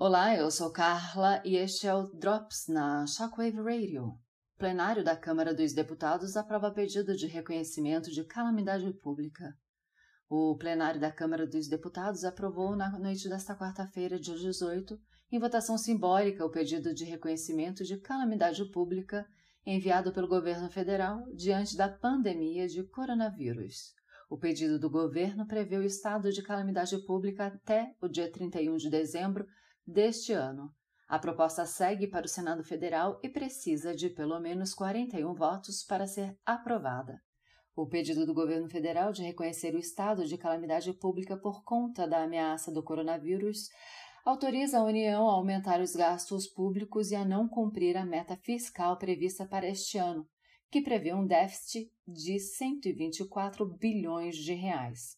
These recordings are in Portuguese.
Olá, eu sou Carla e este é o Drops na Shockwave Radio. Plenário da Câmara dos Deputados aprova pedido de reconhecimento de calamidade pública. O plenário da Câmara dos Deputados aprovou na noite desta quarta-feira, dia 18, em votação simbólica, o pedido de reconhecimento de calamidade pública enviado pelo governo federal diante da pandemia de coronavírus. O pedido do governo prevê o estado de calamidade pública até o dia 31 de dezembro deste ano. A proposta segue para o Senado Federal e precisa de pelo menos 41 votos para ser aprovada. O pedido do governo federal de reconhecer o estado de calamidade pública por conta da ameaça do coronavírus autoriza a União a aumentar os gastos públicos e a não cumprir a meta fiscal prevista para este ano, que prevê um déficit de 124 bilhões de reais.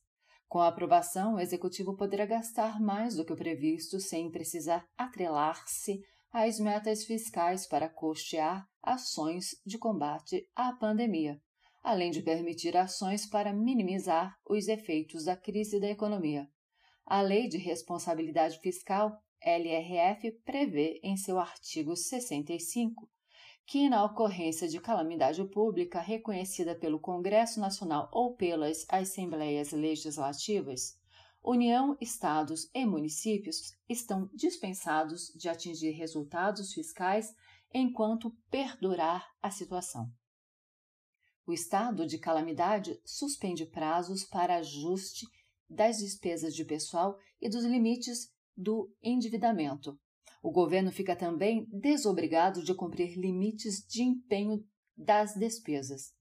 Com a aprovação, o executivo poderá gastar mais do que o previsto sem precisar atrelar-se às metas fiscais para custear ações de combate à pandemia, além de permitir ações para minimizar os efeitos da crise da economia. A Lei de Responsabilidade Fiscal, LRF, prevê em seu artigo 65 que, na ocorrência de calamidade pública reconhecida pelo Congresso Nacional ou pelas Assembleias Legislativas, União, Estados e municípios estão dispensados de atingir resultados fiscais enquanto perdurar a situação. O estado de calamidade suspende prazos para ajuste das despesas de pessoal e dos limites do endividamento, o governo fica também desobrigado de cumprir limites de empenho das despesas.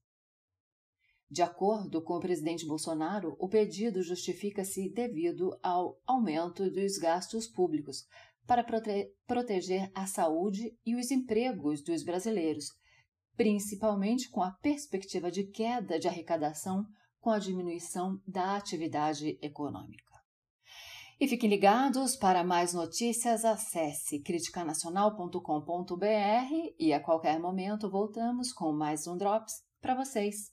De acordo com o presidente Bolsonaro, o pedido justifica-se devido ao aumento dos gastos públicos para prote proteger a saúde e os empregos dos brasileiros, principalmente com a perspectiva de queda de arrecadação com a diminuição da atividade econômica. E fiquem ligados para mais notícias, acesse criticanacional.com.br e a qualquer momento voltamos com mais um Drops para vocês.